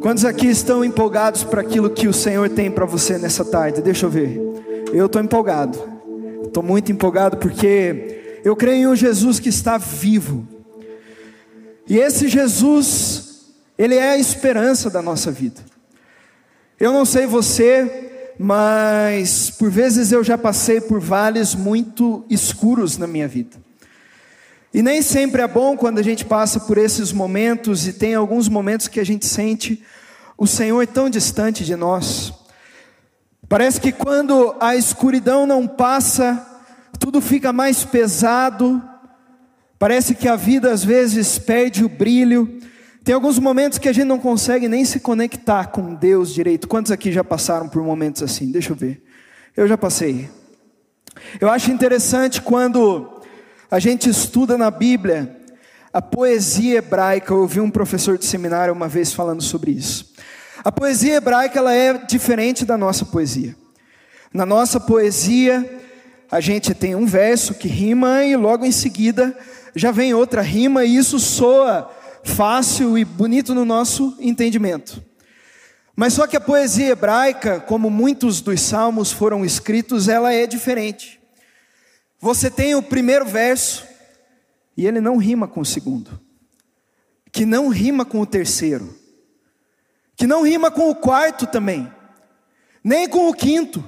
Quantos aqui estão empolgados para aquilo que o Senhor tem para você nessa tarde? Deixa eu ver. Eu estou empolgado. Estou muito empolgado porque eu creio em um Jesus que está vivo. E esse Jesus, ele é a esperança da nossa vida. Eu não sei você, mas por vezes eu já passei por vales muito escuros na minha vida. E nem sempre é bom quando a gente passa por esses momentos e tem alguns momentos que a gente sente o Senhor tão distante de nós. Parece que quando a escuridão não passa, tudo fica mais pesado. Parece que a vida às vezes perde o brilho. Tem alguns momentos que a gente não consegue nem se conectar com Deus direito. Quantos aqui já passaram por momentos assim? Deixa eu ver. Eu já passei. Eu acho interessante quando a gente estuda na Bíblia a poesia hebraica. Eu ouvi um professor de seminário uma vez falando sobre isso. A poesia hebraica ela é diferente da nossa poesia. Na nossa poesia, a gente tem um verso que rima e logo em seguida já vem outra rima e isso soa fácil e bonito no nosso entendimento. Mas só que a poesia hebraica, como muitos dos salmos foram escritos, ela é diferente. Você tem o primeiro verso e ele não rima com o segundo, que não rima com o terceiro, que não rima com o quarto também, nem com o quinto.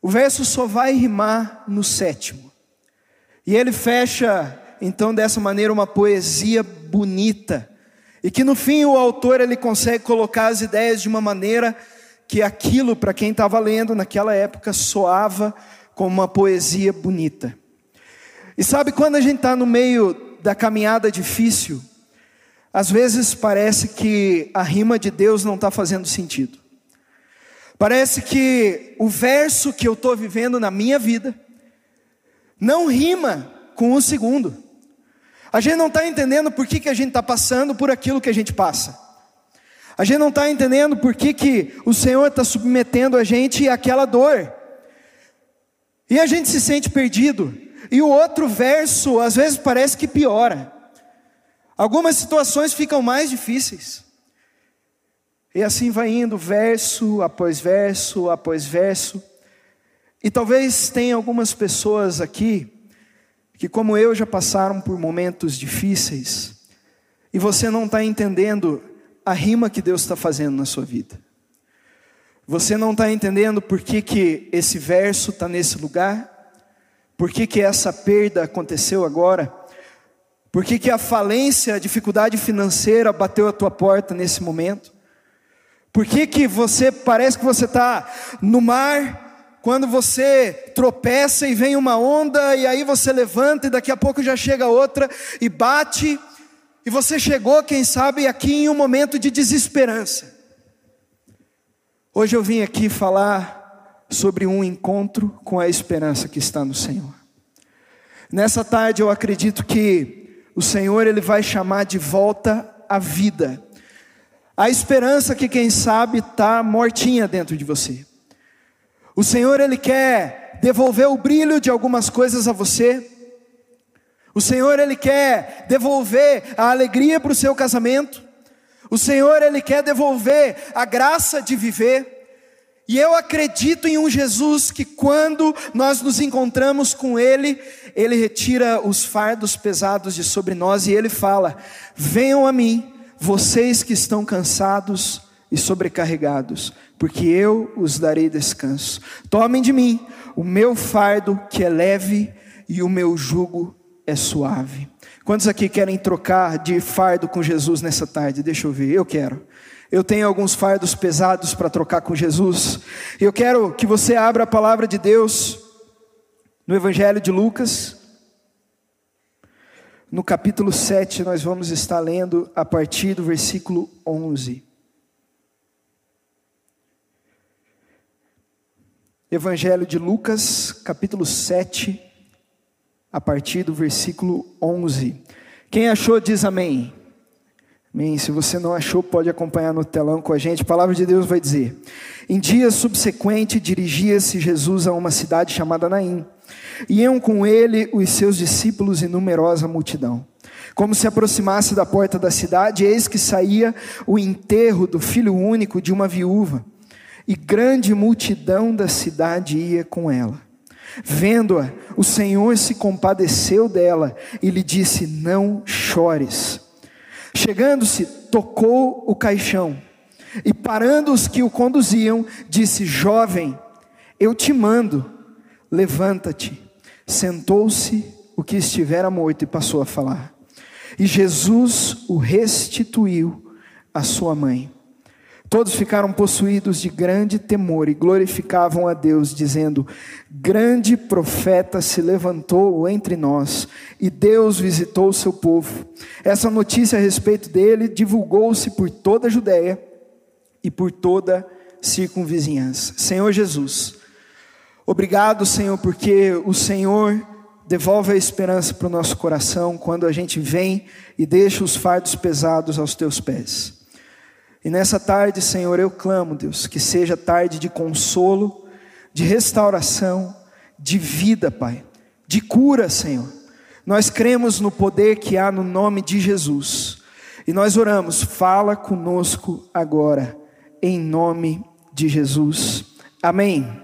O verso só vai rimar no sétimo. E ele fecha então dessa maneira uma poesia bonita. E que no fim o autor ele consegue colocar as ideias de uma maneira que aquilo para quem estava lendo naquela época soava com uma poesia bonita. E sabe quando a gente está no meio da caminhada difícil, às vezes parece que a rima de Deus não está fazendo sentido. Parece que o verso que eu estou vivendo na minha vida não rima com o segundo. A gente não está entendendo por que, que a gente está passando por aquilo que a gente passa. A gente não está entendendo por que, que o Senhor está submetendo a gente àquela dor. E a gente se sente perdido. E o outro verso, às vezes, parece que piora. Algumas situações ficam mais difíceis. E assim vai indo, verso após verso após verso. E talvez tenha algumas pessoas aqui que, como eu, já passaram por momentos difíceis. E você não está entendendo a rima que Deus está fazendo na sua vida. Você não está entendendo por que, que esse verso está nesse lugar? Por que, que essa perda aconteceu agora? Por que, que a falência, a dificuldade financeira bateu a tua porta nesse momento? Por que, que você parece que você está no mar, quando você tropeça e vem uma onda, e aí você levanta e daqui a pouco já chega outra e bate, e você chegou, quem sabe, aqui em um momento de desesperança. Hoje eu vim aqui falar sobre um encontro com a esperança que está no Senhor. Nessa tarde eu acredito que o Senhor ele vai chamar de volta a vida. A esperança que quem sabe está mortinha dentro de você. O Senhor ele quer devolver o brilho de algumas coisas a você. O Senhor ele quer devolver a alegria para o seu casamento. O Senhor, Ele quer devolver a graça de viver. E eu acredito em um Jesus que, quando nós nos encontramos com Ele, Ele retira os fardos pesados de sobre nós e Ele fala: Venham a mim, vocês que estão cansados e sobrecarregados, porque eu os darei descanso. Tomem de mim o meu fardo que é leve e o meu jugo é suave. Quantos aqui querem trocar de fardo com Jesus nessa tarde? Deixa eu ver, eu quero. Eu tenho alguns fardos pesados para trocar com Jesus. Eu quero que você abra a palavra de Deus no Evangelho de Lucas. No capítulo 7, nós vamos estar lendo a partir do versículo 11. Evangelho de Lucas, capítulo 7, a partir do versículo 11. Quem achou, diz amém. Amém. Se você não achou, pode acompanhar no telão com a gente. A palavra de Deus vai dizer: Em dia subsequente, dirigia-se Jesus a uma cidade chamada Naim. Iam com ele os seus discípulos e numerosa multidão. Como se aproximasse da porta da cidade, eis que saía o enterro do filho único de uma viúva, e grande multidão da cidade ia com ela. Vendo-a, o Senhor se compadeceu dela e lhe disse: Não chores. Chegando-se, tocou o caixão e, parando os que o conduziam, disse: Jovem, eu te mando, levanta-te. Sentou-se o que estivera morto e passou a falar. E Jesus o restituiu à sua mãe. Todos ficaram possuídos de grande temor e glorificavam a Deus, dizendo: Grande profeta se levantou entre nós, e Deus visitou o seu povo. Essa notícia a respeito dele divulgou-se por toda a Judéia e por toda a circunvizinhança. Senhor Jesus, obrigado, Senhor, porque o Senhor devolve a esperança para o nosso coração quando a gente vem e deixa os fardos pesados aos teus pés. E nessa tarde, Senhor, eu clamo, Deus, que seja tarde de consolo, de restauração, de vida, Pai, de cura, Senhor. Nós cremos no poder que há no nome de Jesus. E nós oramos, fala conosco agora, em nome de Jesus. Amém.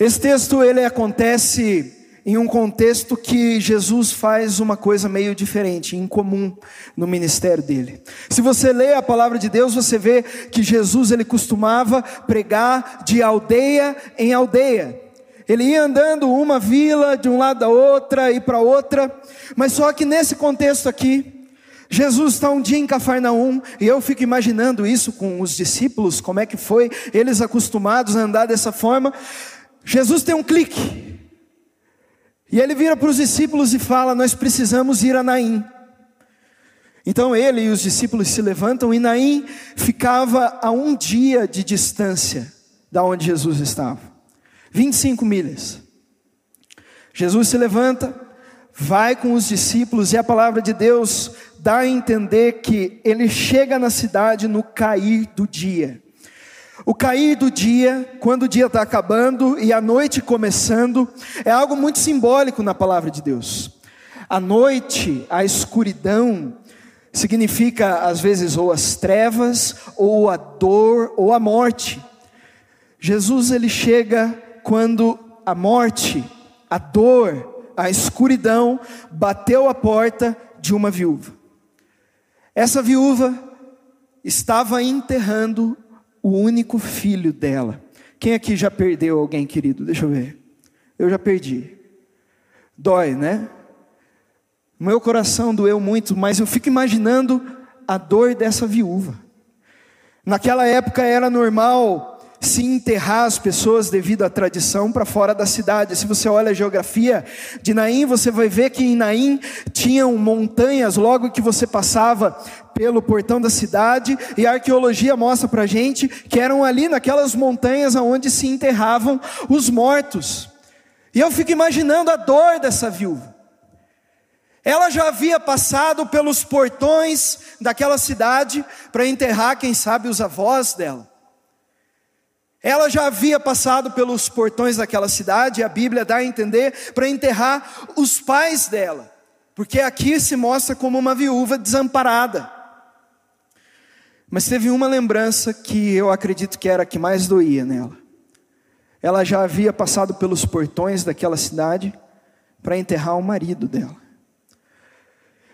Esse texto ele acontece em um contexto que Jesus faz uma coisa meio diferente, incomum no ministério dele. Se você lê a palavra de Deus, você vê que Jesus ele costumava pregar de aldeia em aldeia. Ele ia andando uma vila de um lado da outra e para outra, mas só que nesse contexto aqui, Jesus está um dia em Cafarnaum e eu fico imaginando isso com os discípulos, como é que foi eles acostumados a andar dessa forma. Jesus tem um clique. E ele vira para os discípulos e fala: Nós precisamos ir a Naim. Então ele e os discípulos se levantam e Naim ficava a um dia de distância da onde Jesus estava 25 milhas. Jesus se levanta, vai com os discípulos e a palavra de Deus dá a entender que ele chega na cidade no cair do dia. O cair do dia, quando o dia está acabando e a noite começando, é algo muito simbólico na palavra de Deus. A noite, a escuridão, significa às vezes ou as trevas, ou a dor, ou a morte. Jesus ele chega quando a morte, a dor, a escuridão bateu a porta de uma viúva. Essa viúva estava enterrando o único filho dela. Quem aqui já perdeu alguém querido? Deixa eu ver. Eu já perdi. Dói, né? Meu coração doeu muito, mas eu fico imaginando a dor dessa viúva. Naquela época era normal se enterrar as pessoas devido à tradição para fora da cidade. Se você olha a geografia de Naim, você vai ver que em Naim tinham montanhas logo que você passava pelo portão da cidade, e a arqueologia mostra para a gente que eram ali naquelas montanhas onde se enterravam os mortos. E eu fico imaginando a dor dessa viúva. Ela já havia passado pelos portões daquela cidade para enterrar, quem sabe, os avós dela. Ela já havia passado pelos portões daquela cidade, a Bíblia dá a entender, para enterrar os pais dela, porque aqui se mostra como uma viúva desamparada. Mas teve uma lembrança que eu acredito que era a que mais doía nela. Ela já havia passado pelos portões daquela cidade para enterrar o marido dela.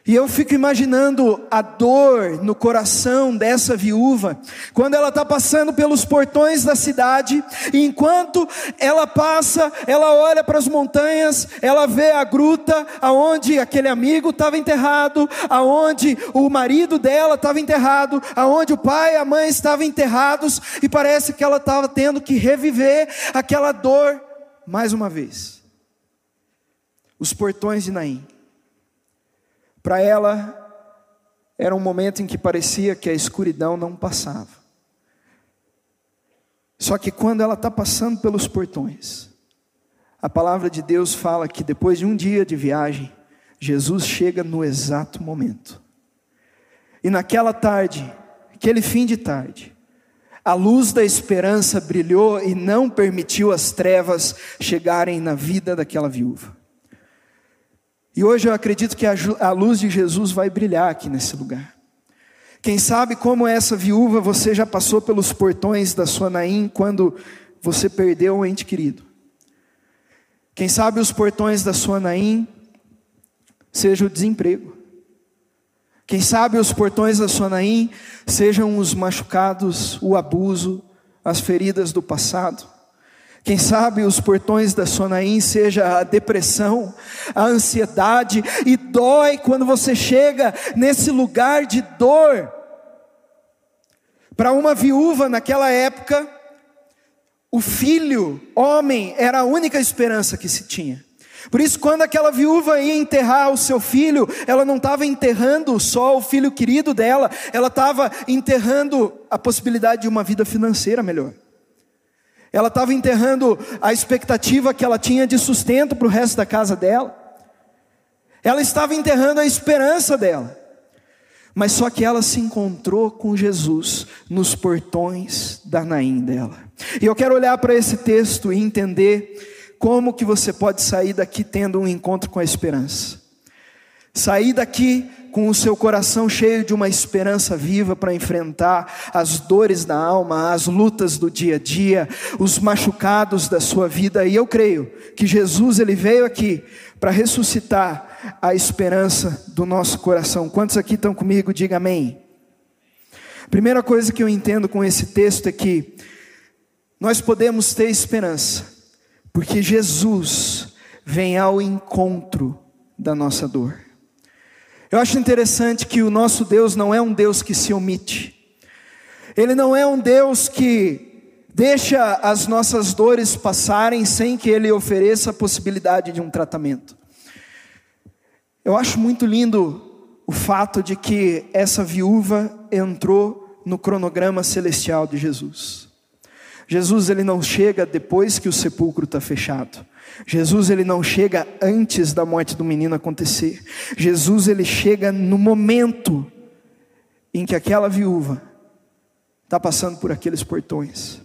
E eu fico imaginando a dor no coração dessa viúva, quando ela está passando pelos portões da cidade, e enquanto ela passa, ela olha para as montanhas, ela vê a gruta aonde aquele amigo estava enterrado, aonde o marido dela estava enterrado, aonde o pai e a mãe estavam enterrados, e parece que ela estava tendo que reviver aquela dor mais uma vez. Os portões de Naim. Para ela, era um momento em que parecia que a escuridão não passava. Só que quando ela está passando pelos portões, a palavra de Deus fala que depois de um dia de viagem, Jesus chega no exato momento. E naquela tarde, aquele fim de tarde, a luz da esperança brilhou e não permitiu as trevas chegarem na vida daquela viúva. E hoje eu acredito que a luz de Jesus vai brilhar aqui nesse lugar. Quem sabe como essa viúva você já passou pelos portões da sua Naim quando você perdeu um ente querido. Quem sabe os portões da sua Naim seja o desemprego. Quem sabe os portões da sua Naim sejam os machucados, o abuso, as feridas do passado. Quem sabe os portões da Sonaim seja a depressão, a ansiedade, e dói quando você chega nesse lugar de dor. Para uma viúva naquela época, o filho, homem, era a única esperança que se tinha. Por isso, quando aquela viúva ia enterrar o seu filho, ela não estava enterrando só o filho querido dela, ela estava enterrando a possibilidade de uma vida financeira melhor. Ela estava enterrando a expectativa que ela tinha de sustento para o resto da casa dela. Ela estava enterrando a esperança dela. Mas só que ela se encontrou com Jesus nos portões da Naim dela. E eu quero olhar para esse texto e entender como que você pode sair daqui tendo um encontro com a esperança. Sair daqui com o seu coração cheio de uma esperança viva para enfrentar as dores da alma, as lutas do dia a dia, os machucados da sua vida. E eu creio que Jesus ele veio aqui para ressuscitar a esperança do nosso coração. Quantos aqui estão comigo? Diga amém. Primeira coisa que eu entendo com esse texto é que nós podemos ter esperança, porque Jesus vem ao encontro da nossa dor. Eu acho interessante que o nosso Deus não é um Deus que se omite, Ele não é um Deus que deixa as nossas dores passarem sem que Ele ofereça a possibilidade de um tratamento. Eu acho muito lindo o fato de que essa viúva entrou no cronograma celestial de Jesus. Jesus ele não chega depois que o sepulcro está fechado. Jesus ele não chega antes da morte do menino acontecer. Jesus ele chega no momento em que aquela viúva está passando por aqueles portões.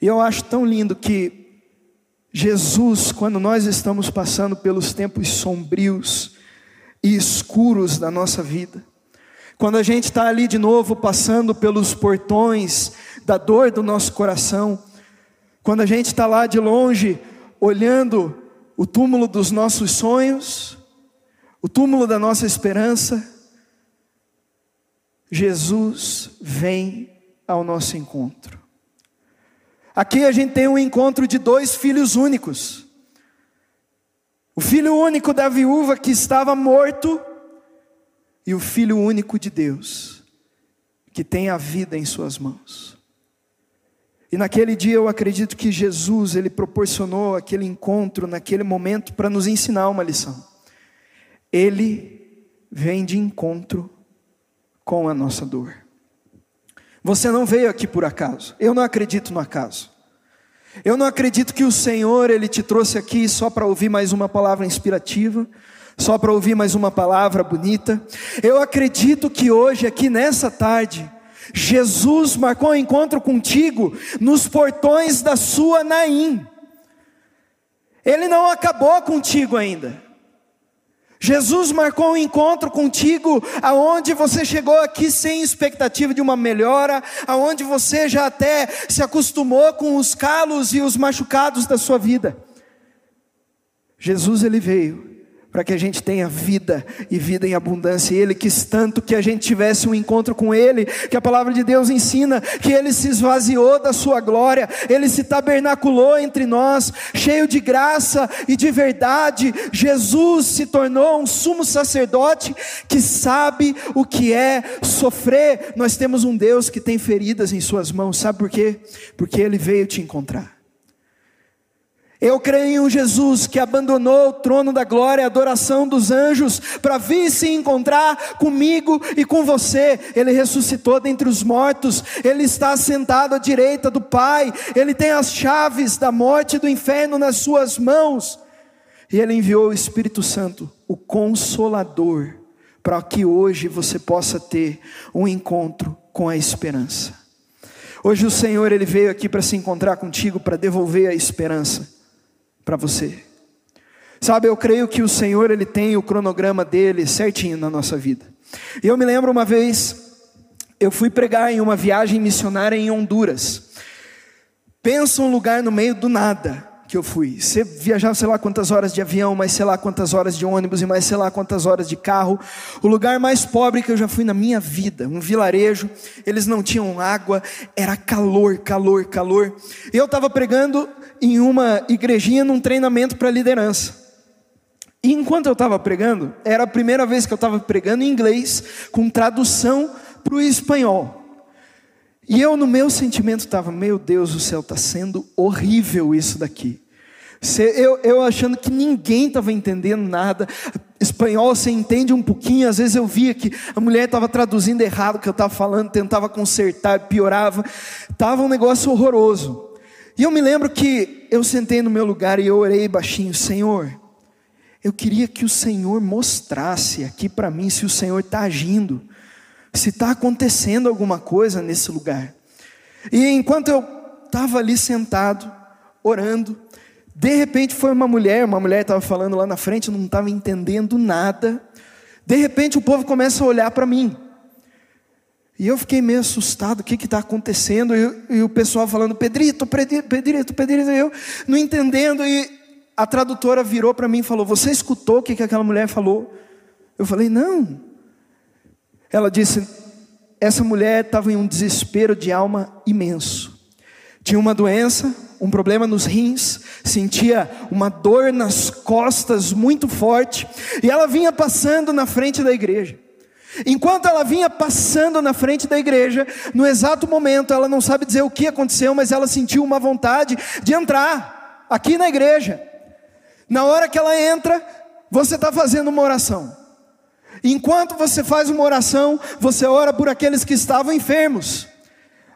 E eu acho tão lindo que Jesus, quando nós estamos passando pelos tempos sombrios e escuros da nossa vida, quando a gente está ali de novo passando pelos portões da dor do nosso coração, quando a gente está lá de longe, olhando o túmulo dos nossos sonhos, o túmulo da nossa esperança, Jesus vem ao nosso encontro. Aqui a gente tem um encontro de dois filhos únicos. O filho único da viúva que estava morto e o filho único de Deus, que tem a vida em suas mãos. E naquele dia eu acredito que Jesus, ele proporcionou aquele encontro naquele momento para nos ensinar uma lição. Ele vem de encontro com a nossa dor. Você não veio aqui por acaso. Eu não acredito no acaso. Eu não acredito que o Senhor ele te trouxe aqui só para ouvir mais uma palavra inspirativa, só para ouvir mais uma palavra bonita. Eu acredito que hoje aqui nessa tarde Jesus marcou um encontro contigo nos portões da sua Naim. Ele não acabou contigo ainda. Jesus marcou um encontro contigo aonde você chegou aqui sem expectativa de uma melhora, aonde você já até se acostumou com os calos e os machucados da sua vida. Jesus ele veio para que a gente tenha vida e vida em abundância. E Ele quis tanto que a gente tivesse um encontro com Ele, que a palavra de Deus ensina que Ele se esvaziou da Sua glória, Ele se tabernaculou entre nós, cheio de graça e de verdade. Jesus se tornou um sumo sacerdote que sabe o que é sofrer. Nós temos um Deus que tem feridas em Suas mãos, sabe por quê? Porque Ele veio te encontrar. Eu creio em um Jesus que abandonou o trono da glória, a adoração dos anjos, para vir se encontrar comigo e com você. Ele ressuscitou dentre os mortos, ele está sentado à direita do Pai, ele tem as chaves da morte e do inferno nas suas mãos. E ele enviou o Espírito Santo, o Consolador, para que hoje você possa ter um encontro com a esperança. Hoje o Senhor ele veio aqui para se encontrar contigo, para devolver a esperança para você. Sabe, eu creio que o Senhor ele tem o cronograma dele certinho na nossa vida. E eu me lembro uma vez, eu fui pregar em uma viagem missionária em Honduras. Pensa um lugar no meio do nada que eu fui. Você viajava sei lá quantas horas de avião, mais sei lá quantas horas de ônibus e mais sei lá quantas horas de carro. O lugar mais pobre que eu já fui na minha vida, um vilarejo. Eles não tinham água, era calor, calor, calor. Eu estava pregando em uma igrejinha num treinamento para liderança. E enquanto eu estava pregando, era a primeira vez que eu estava pregando em inglês, com tradução para o espanhol. E eu, no meu sentimento, estava: Meu Deus do céu, está sendo horrível isso daqui. Eu, eu achando que ninguém estava entendendo nada. Espanhol você entende um pouquinho. Às vezes eu via que a mulher estava traduzindo errado o que eu estava falando, tentava consertar, piorava. Estava um negócio horroroso. E eu me lembro que eu sentei no meu lugar e eu orei baixinho: Senhor, eu queria que o Senhor mostrasse aqui para mim se o Senhor está agindo, se está acontecendo alguma coisa nesse lugar. E enquanto eu estava ali sentado, orando, de repente foi uma mulher, uma mulher estava falando lá na frente, não estava entendendo nada. De repente o povo começa a olhar para mim. E eu fiquei meio assustado, o que está acontecendo? E, e, o pessoal falando, Pedrito, Pedrito, Pedrito, eu não entendendo. E a tradutora virou para mim e falou: Você escutou o que, que aquela mulher falou? Eu falei: Não. Ela disse: Essa mulher estava em um desespero de alma imenso. Tinha uma doença, um problema nos rins, sentia uma dor nas costas muito forte, e ela vinha passando na frente da igreja. Enquanto ela vinha passando na frente da igreja, no exato momento, ela não sabe dizer o que aconteceu, mas ela sentiu uma vontade de entrar aqui na igreja. Na hora que ela entra, você está fazendo uma oração. Enquanto você faz uma oração, você ora por aqueles que estavam enfermos.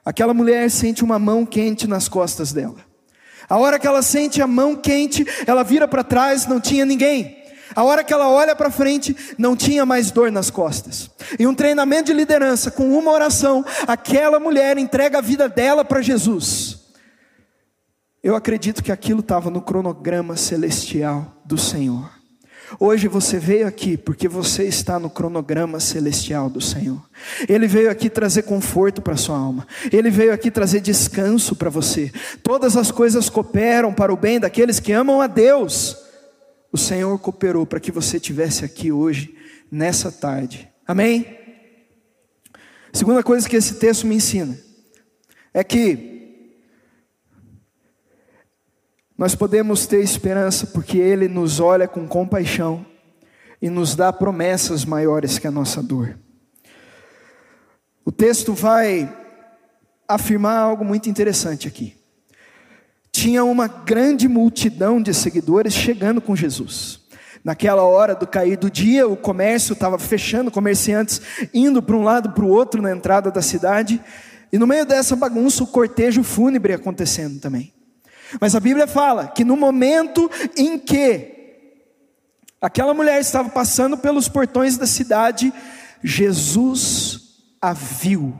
Aquela mulher sente uma mão quente nas costas dela. A hora que ela sente a mão quente, ela vira para trás, não tinha ninguém. A hora que ela olha para frente, não tinha mais dor nas costas. E um treinamento de liderança, com uma oração, aquela mulher entrega a vida dela para Jesus. Eu acredito que aquilo estava no cronograma celestial do Senhor. Hoje você veio aqui porque você está no cronograma celestial do Senhor. Ele veio aqui trazer conforto para sua alma. Ele veio aqui trazer descanso para você. Todas as coisas cooperam para o bem daqueles que amam a Deus. O Senhor cooperou para que você estivesse aqui hoje, nessa tarde. Amém? Segunda coisa que esse texto me ensina é que nós podemos ter esperança porque Ele nos olha com compaixão e nos dá promessas maiores que a nossa dor. O texto vai afirmar algo muito interessante aqui. Tinha uma grande multidão de seguidores chegando com Jesus. Naquela hora do cair do dia, o comércio estava fechando, comerciantes indo para um lado para o outro na entrada da cidade, e no meio dessa bagunça, o cortejo fúnebre acontecendo também. Mas a Bíblia fala que no momento em que aquela mulher estava passando pelos portões da cidade, Jesus a viu.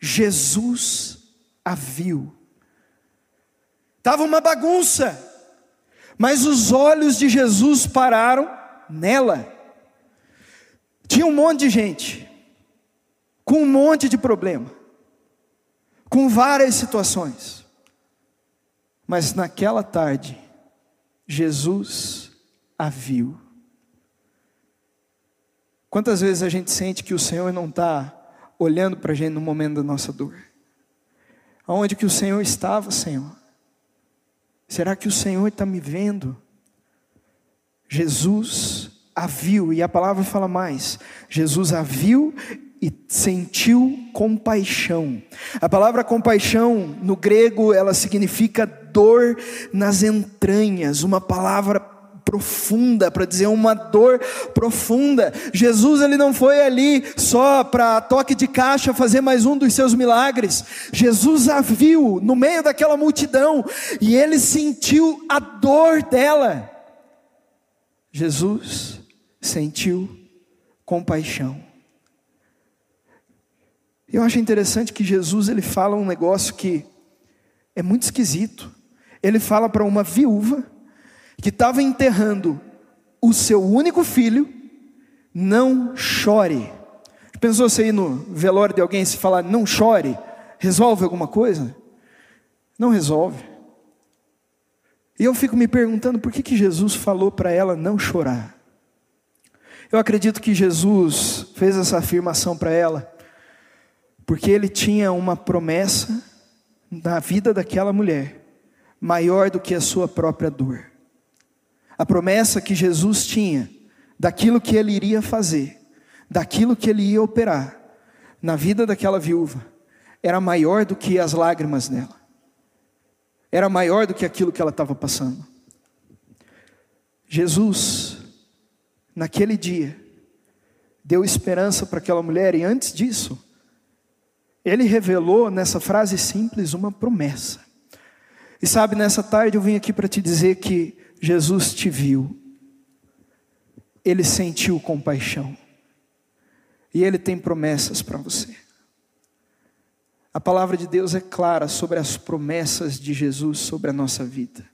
Jesus a viu. Estava uma bagunça, mas os olhos de Jesus pararam nela. Tinha um monte de gente, com um monte de problema, com várias situações. Mas naquela tarde, Jesus a viu. Quantas vezes a gente sente que o Senhor não está olhando para a gente no momento da nossa dor? Aonde que o Senhor estava, Senhor? Será que o Senhor está me vendo? Jesus a viu, e a palavra fala mais: Jesus a viu e sentiu compaixão. A palavra compaixão no grego ela significa dor nas entranhas, uma palavra profunda para dizer uma dor profunda. Jesus ele não foi ali só para toque de caixa fazer mais um dos seus milagres. Jesus a viu no meio daquela multidão e ele sentiu a dor dela. Jesus sentiu compaixão. Eu acho interessante que Jesus ele fala um negócio que é muito esquisito. Ele fala para uma viúva que estava enterrando o seu único filho, não chore. Pensou você ir no velório de alguém e se falar, não chore, resolve alguma coisa? Não resolve. E eu fico me perguntando por que, que Jesus falou para ela não chorar. Eu acredito que Jesus fez essa afirmação para ela, porque ele tinha uma promessa na vida daquela mulher, maior do que a sua própria dor. A promessa que Jesus tinha daquilo que ele iria fazer, daquilo que ele ia operar na vida daquela viúva, era maior do que as lágrimas dela, era maior do que aquilo que ela estava passando. Jesus, naquele dia, deu esperança para aquela mulher, e antes disso, ele revelou nessa frase simples uma promessa. E sabe, nessa tarde eu vim aqui para te dizer que Jesus te viu, ele sentiu compaixão, e ele tem promessas para você. A palavra de Deus é clara sobre as promessas de Jesus sobre a nossa vida.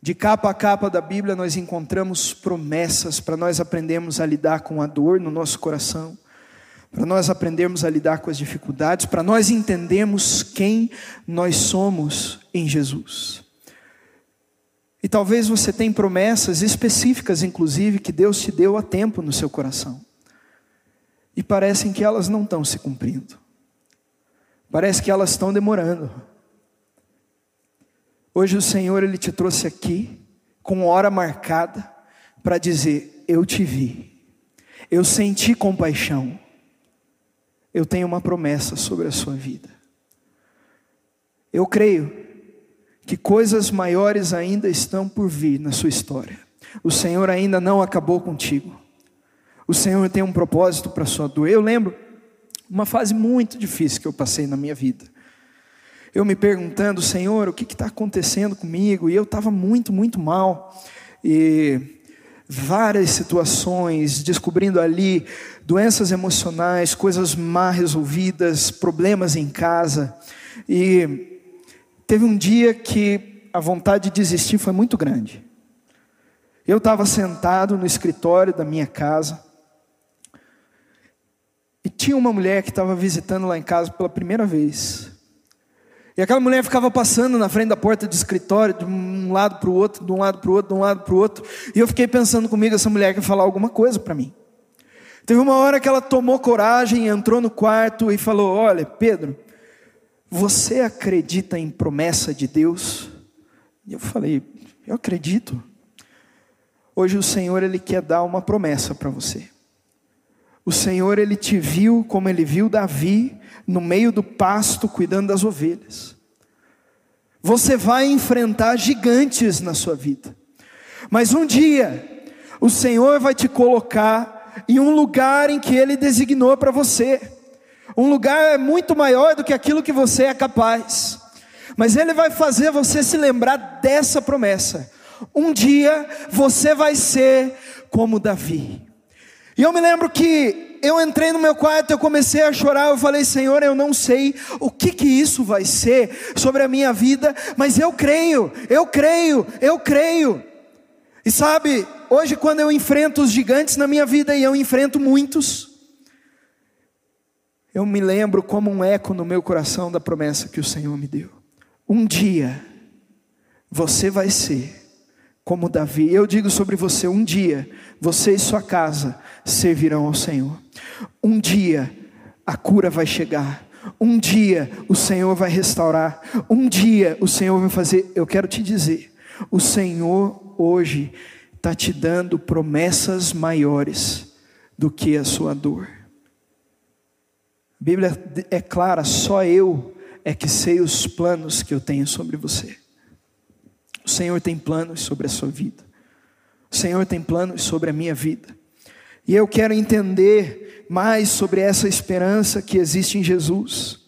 De capa a capa da Bíblia nós encontramos promessas para nós aprendermos a lidar com a dor no nosso coração para nós aprendermos a lidar com as dificuldades, para nós entendermos quem nós somos em Jesus. E talvez você tenha promessas específicas, inclusive, que Deus te deu a tempo no seu coração. E parecem que elas não estão se cumprindo. Parece que elas estão demorando. Hoje o Senhor ele te trouxe aqui com hora marcada para dizer: eu te vi. Eu senti compaixão eu tenho uma promessa sobre a sua vida. Eu creio que coisas maiores ainda estão por vir na sua história. O Senhor ainda não acabou contigo. O Senhor tem um propósito para a sua dor. Eu lembro uma fase muito difícil que eu passei na minha vida. Eu me perguntando, Senhor, o que está acontecendo comigo? E eu estava muito, muito mal. E várias situações, descobrindo ali doenças emocionais, coisas mal resolvidas, problemas em casa. E teve um dia que a vontade de desistir foi muito grande. Eu estava sentado no escritório da minha casa. E tinha uma mulher que estava visitando lá em casa pela primeira vez. E aquela mulher ficava passando na frente da porta do escritório, de um lado para o outro, de um lado para o outro, de um lado para o outro. E eu fiquei pensando comigo, essa mulher quer falar alguma coisa para mim. Teve uma hora que ela tomou coragem, entrou no quarto e falou: Olha, Pedro, você acredita em promessa de Deus? E eu falei: Eu acredito. Hoje o Senhor ele quer dar uma promessa para você. O Senhor ele te viu como ele viu Davi no meio do pasto cuidando das ovelhas. Você vai enfrentar gigantes na sua vida. Mas um dia o Senhor vai te colocar em um lugar em que ele designou para você. Um lugar muito maior do que aquilo que você é capaz. Mas ele vai fazer você se lembrar dessa promessa. Um dia você vai ser como Davi. E eu me lembro que eu entrei no meu quarto, eu comecei a chorar, eu falei, Senhor, eu não sei o que que isso vai ser sobre a minha vida, mas eu creio, eu creio, eu creio. E sabe, hoje quando eu enfrento os gigantes na minha vida e eu enfrento muitos, eu me lembro como um eco no meu coração da promessa que o Senhor me deu. Um dia você vai ser como Davi. Eu digo sobre você, um dia você e sua casa servirão ao Senhor. Um dia a cura vai chegar. Um dia o Senhor vai restaurar. Um dia o Senhor vai fazer. Eu quero te dizer: o Senhor hoje está te dando promessas maiores do que a sua dor. A Bíblia é clara, só eu é que sei os planos que eu tenho sobre você. O Senhor tem planos sobre a sua vida. O Senhor tem planos sobre a minha vida. E eu quero entender mais sobre essa esperança que existe em Jesus.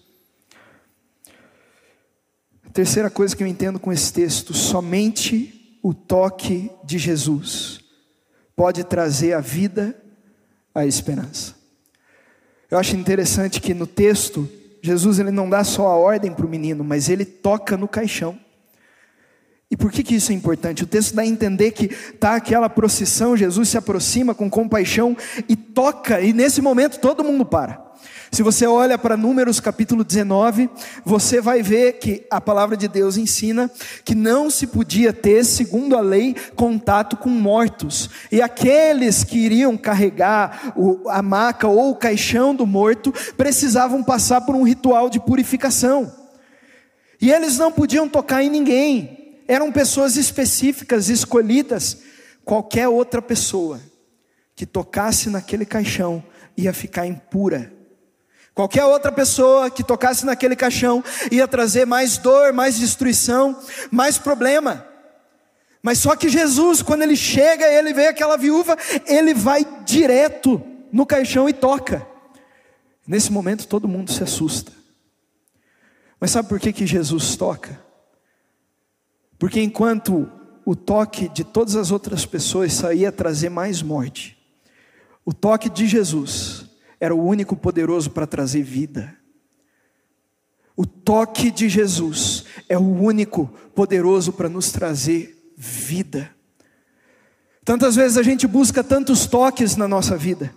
A terceira coisa que eu entendo com esse texto: somente o toque de Jesus pode trazer a vida, a esperança. Eu acho interessante que no texto, Jesus ele não dá só a ordem para o menino, mas ele toca no caixão. E por que, que isso é importante? O texto dá a entender que tá aquela procissão, Jesus se aproxima com compaixão e toca, e nesse momento todo mundo para. Se você olha para Números capítulo 19, você vai ver que a palavra de Deus ensina que não se podia ter, segundo a lei, contato com mortos. E aqueles que iriam carregar a maca ou o caixão do morto precisavam passar por um ritual de purificação. E eles não podiam tocar em ninguém, eram pessoas específicas, escolhidas. Qualquer outra pessoa que tocasse naquele caixão ia ficar impura Qualquer outra pessoa que tocasse naquele caixão ia trazer mais dor, mais destruição, mais problema. Mas só que Jesus, quando ele chega ele vê aquela viúva, ele vai direto no caixão e toca. Nesse momento todo mundo se assusta. Mas sabe por que, que Jesus toca? Porque enquanto o toque de todas as outras pessoas saía trazer mais morte, o toque de Jesus era o único poderoso para trazer vida. O toque de Jesus é o único poderoso para nos trazer vida. Tantas vezes a gente busca tantos toques na nossa vida.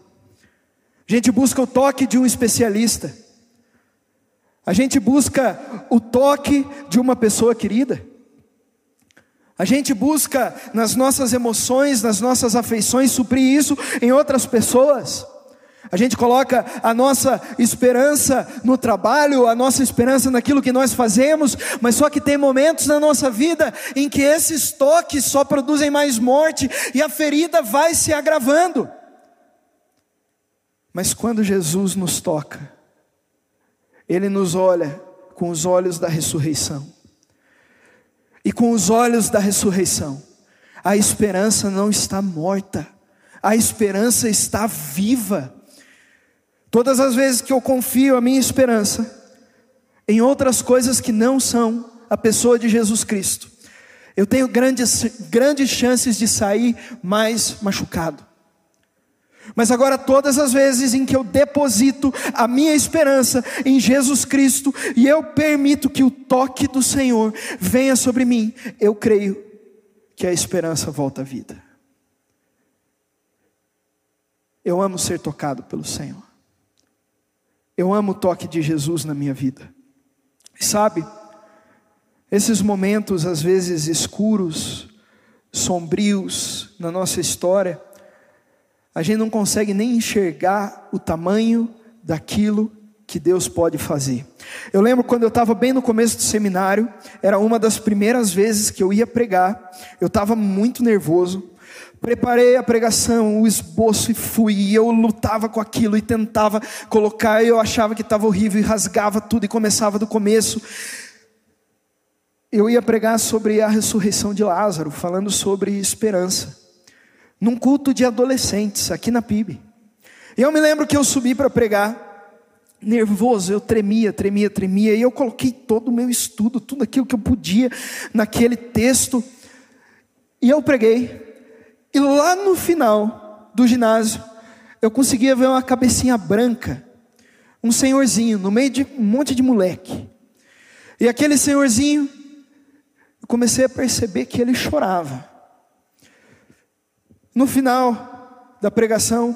A gente busca o toque de um especialista. A gente busca o toque de uma pessoa querida. A gente busca nas nossas emoções, nas nossas afeições, suprir isso em outras pessoas. A gente coloca a nossa esperança no trabalho, a nossa esperança naquilo que nós fazemos, mas só que tem momentos na nossa vida em que esses toques só produzem mais morte e a ferida vai se agravando. Mas quando Jesus nos toca, Ele nos olha com os olhos da ressurreição. E com os olhos da ressurreição, a esperança não está morta, a esperança está viva. Todas as vezes que eu confio a minha esperança em outras coisas que não são a pessoa de Jesus Cristo, eu tenho grandes, grandes chances de sair mais machucado. Mas agora, todas as vezes em que eu deposito a minha esperança em Jesus Cristo e eu permito que o toque do Senhor venha sobre mim, eu creio que a esperança volta à vida. Eu amo ser tocado pelo Senhor. Eu amo o toque de Jesus na minha vida. sabe, esses momentos às vezes escuros, sombrios na nossa história, a gente não consegue nem enxergar o tamanho daquilo que Deus pode fazer. Eu lembro quando eu estava bem no começo do seminário, era uma das primeiras vezes que eu ia pregar, eu estava muito nervoso, Preparei a pregação, o esboço e fui. E eu lutava com aquilo e tentava colocar. E eu achava que estava horrível e rasgava tudo e começava do começo. Eu ia pregar sobre a ressurreição de Lázaro, falando sobre esperança. Num culto de adolescentes, aqui na PIB. E eu me lembro que eu subi para pregar, nervoso, eu tremia, tremia, tremia. E eu coloquei todo o meu estudo, tudo aquilo que eu podia naquele texto. E eu preguei. E lá no final do ginásio, eu conseguia ver uma cabecinha branca, um senhorzinho, no meio de um monte de moleque. E aquele senhorzinho, eu comecei a perceber que ele chorava. No final da pregação,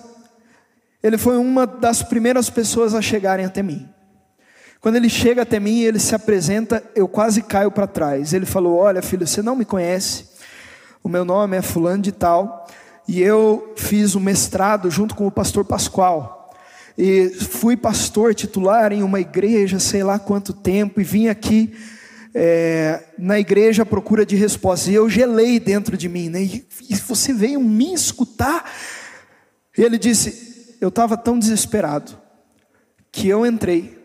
ele foi uma das primeiras pessoas a chegarem até mim. Quando ele chega até mim, ele se apresenta, eu quase caio para trás. Ele falou: Olha, filho, você não me conhece, o meu nome é Fulano de Tal, e eu fiz o um mestrado junto com o pastor Pascoal. E fui pastor titular em uma igreja, sei lá quanto tempo, e vim aqui é, na igreja à procura de respostas. E eu gelei dentro de mim, né? E, você veio me escutar? E ele disse: Eu estava tão desesperado que eu entrei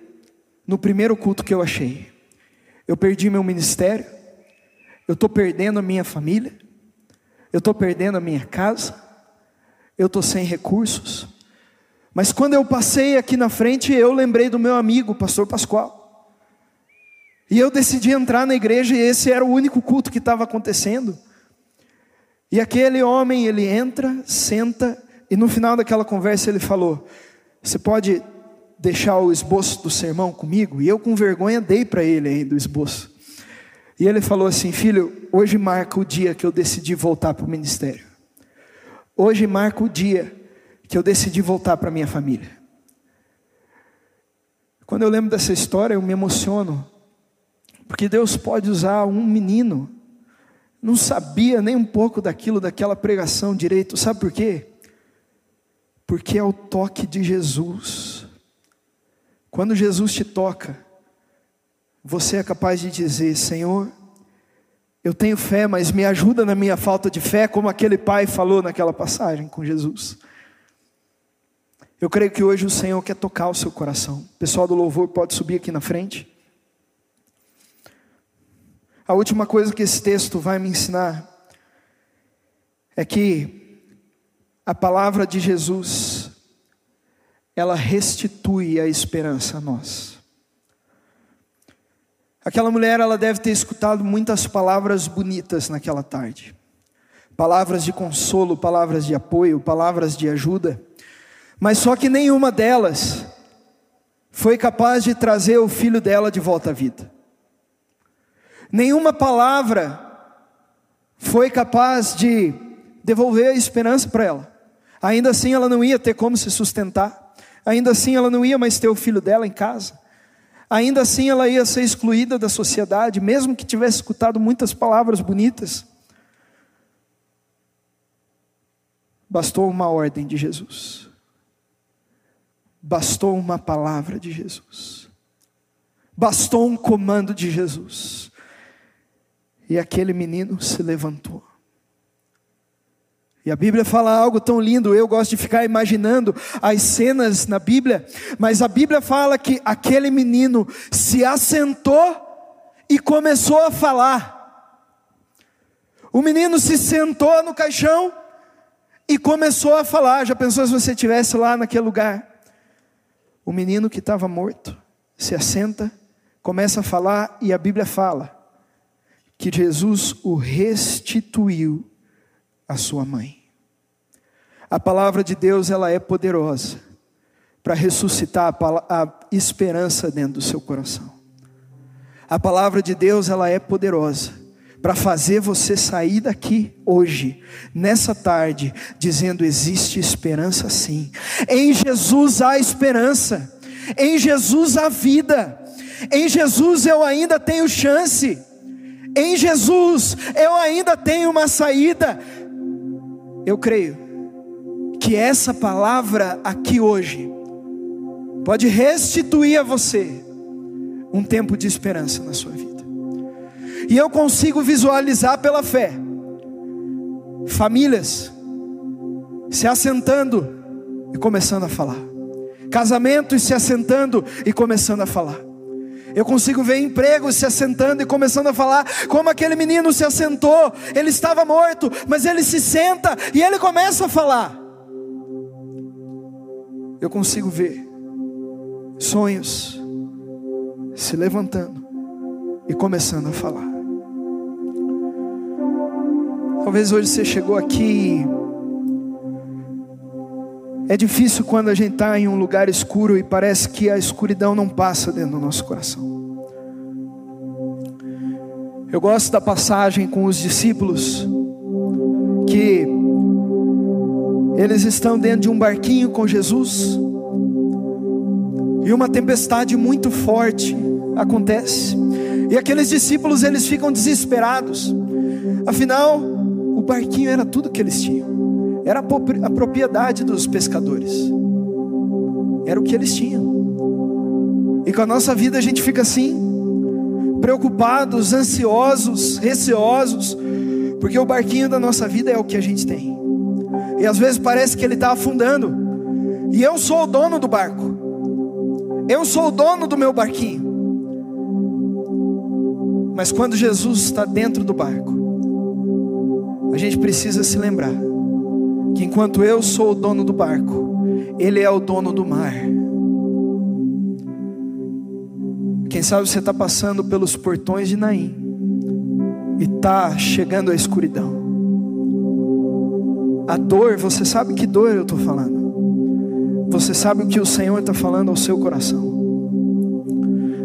no primeiro culto que eu achei. Eu perdi meu ministério, eu estou perdendo a minha família, eu estou perdendo a minha casa, eu estou sem recursos. Mas quando eu passei aqui na frente, eu lembrei do meu amigo, pastor Pascoal. E eu decidi entrar na igreja e esse era o único culto que estava acontecendo. E aquele homem, ele entra, senta, e no final daquela conversa ele falou: Você pode deixar o esboço do sermão comigo? E eu, com vergonha, dei para ele ainda o esboço. E ele falou assim: Filho, hoje marca o dia que eu decidi voltar para o ministério. Hoje marca o dia que eu decidi voltar para minha família. Quando eu lembro dessa história, eu me emociono, porque Deus pode usar um menino, não sabia nem um pouco daquilo, daquela pregação direito, sabe por quê? Porque é o toque de Jesus. Quando Jesus te toca, você é capaz de dizer: Senhor, eu tenho fé, mas me ajuda na minha falta de fé, como aquele pai falou naquela passagem com Jesus. Eu creio que hoje o Senhor quer tocar o seu coração. O pessoal do louvor pode subir aqui na frente. A última coisa que esse texto vai me ensinar é que a palavra de Jesus ela restitui a esperança a nós. Aquela mulher, ela deve ter escutado muitas palavras bonitas naquela tarde. Palavras de consolo, palavras de apoio, palavras de ajuda. Mas só que nenhuma delas foi capaz de trazer o filho dela de volta à vida. Nenhuma palavra foi capaz de devolver a esperança para ela. Ainda assim, ela não ia ter como se sustentar. Ainda assim, ela não ia mais ter o filho dela em casa ainda assim ela ia ser excluída da sociedade, mesmo que tivesse escutado muitas palavras bonitas. Bastou uma ordem de Jesus, bastou uma palavra de Jesus, bastou um comando de Jesus, e aquele menino se levantou. E a Bíblia fala algo tão lindo, eu gosto de ficar imaginando as cenas na Bíblia, mas a Bíblia fala que aquele menino se assentou e começou a falar. O menino se sentou no caixão e começou a falar. Já pensou se você estivesse lá naquele lugar? O menino que estava morto se assenta, começa a falar e a Bíblia fala que Jesus o restituiu a sua mãe. A palavra de Deus ela é poderosa para ressuscitar a, a esperança dentro do seu coração. A palavra de Deus ela é poderosa para fazer você sair daqui hoje, nessa tarde, dizendo: existe esperança sim. Em Jesus há esperança, em Jesus há vida, em Jesus eu ainda tenho chance, em Jesus eu ainda tenho uma saída. Eu creio que essa palavra aqui hoje pode restituir a você um tempo de esperança na sua vida. E eu consigo visualizar pela fé famílias se assentando e começando a falar, casamentos se assentando e começando a falar. Eu consigo ver empregos se assentando e começando a falar como aquele menino se assentou. Ele estava morto, mas ele se senta e ele começa a falar. Eu consigo ver sonhos se levantando e começando a falar. Talvez hoje você chegou aqui é difícil quando a gente está em um lugar escuro e parece que a escuridão não passa dentro do nosso coração. Eu gosto da passagem com os discípulos que eles estão dentro de um barquinho com Jesus e uma tempestade muito forte acontece. E aqueles discípulos eles ficam desesperados. Afinal, o barquinho era tudo que eles tinham era a propriedade dos pescadores, era o que eles tinham. E com a nossa vida a gente fica assim, preocupados, ansiosos, receosos, porque o barquinho da nossa vida é o que a gente tem. E às vezes parece que ele está afundando, e eu sou o dono do barco, eu sou o dono do meu barquinho. Mas quando Jesus está dentro do barco, a gente precisa se lembrar que enquanto eu sou o dono do barco, Ele é o dono do mar. Quem sabe você está passando pelos portões de Naim e está chegando à escuridão. A dor, você sabe que dor eu estou falando. Você sabe o que o Senhor está falando ao seu coração.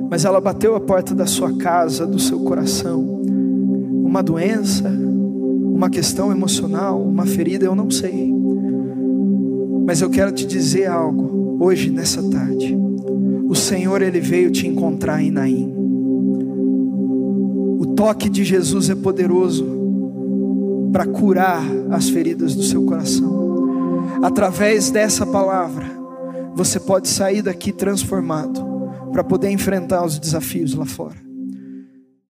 Mas ela bateu a porta da sua casa, do seu coração uma doença, uma questão emocional, uma ferida, eu não sei. Mas eu quero te dizer algo hoje nessa tarde. O Senhor ele veio te encontrar em Naim. O toque de Jesus é poderoso para curar as feridas do seu coração. Através dessa palavra, você pode sair daqui transformado para poder enfrentar os desafios lá fora.